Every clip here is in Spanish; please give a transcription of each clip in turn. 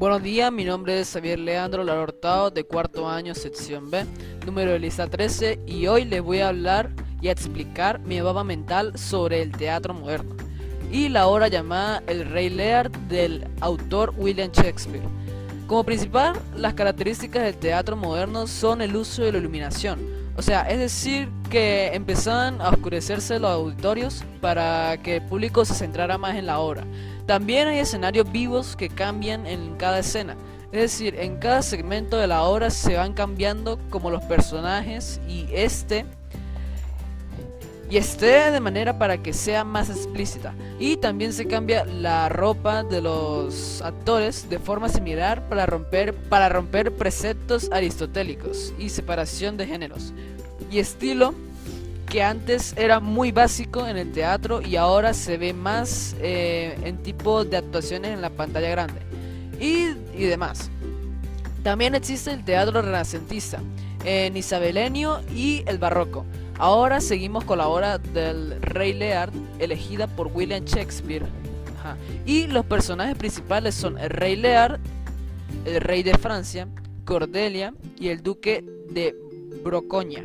Buenos días, mi nombre es Xavier Leandro Lara Hurtado de cuarto año, sección B, número de lista 13, y hoy les voy a hablar y a explicar mi baba mental sobre el teatro moderno y la obra llamada El Rey Lear del autor William Shakespeare. Como principal, las características del teatro moderno son el uso de la iluminación, o sea, es decir, que empezaban a oscurecerse los auditorios para que el público se centrara más en la obra. También hay escenarios vivos que cambian en cada escena. Es decir, en cada segmento de la obra se van cambiando como los personajes y este y esté de manera para que sea más explícita. Y también se cambia la ropa de los actores de forma similar para romper, para romper preceptos aristotélicos y separación de géneros. Y estilo que antes era muy básico en el teatro y ahora se ve más eh, en tipo de actuaciones en la pantalla grande. Y, y demás. También existe el teatro renacentista, en isabelenio y el barroco. Ahora seguimos con la obra del Rey Lear, elegida por William Shakespeare. Y los personajes principales son el Rey Lear, el Rey de Francia, Cordelia y el Duque de Brocoña.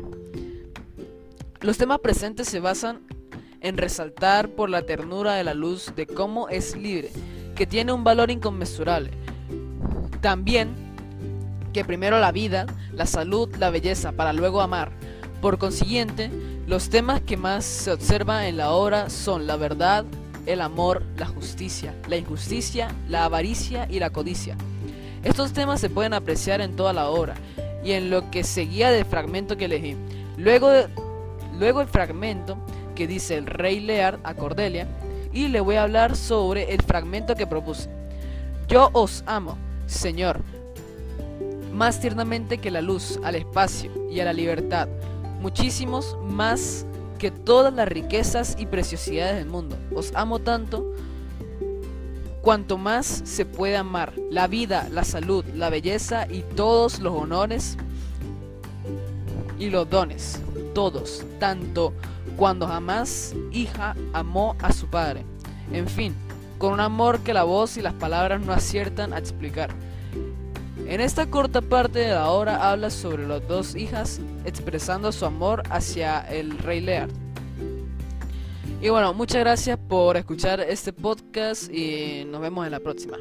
Los temas presentes se basan en resaltar por la ternura de la luz de cómo es libre, que tiene un valor inconmensurable. También que primero la vida, la salud, la belleza, para luego amar por consiguiente, los temas que más se observa en la obra son la verdad, el amor, la justicia, la injusticia, la avaricia y la codicia. Estos temas se pueden apreciar en toda la obra y en lo que seguía del fragmento que elegí. Luego, luego el fragmento que dice el rey Lear a Cordelia y le voy a hablar sobre el fragmento que propuse. Yo os amo, Señor, más tiernamente que la luz, al espacio y a la libertad muchísimos más que todas las riquezas y preciosidades del mundo. Os amo tanto cuanto más se puede amar la vida, la salud, la belleza y todos los honores y los dones, todos, tanto cuando jamás hija amó a su padre. En fin, con un amor que la voz y las palabras no aciertan a explicar. En esta corta parte de la obra habla sobre las dos hijas expresando su amor hacia el rey Lear. Y bueno, muchas gracias por escuchar este podcast y nos vemos en la próxima.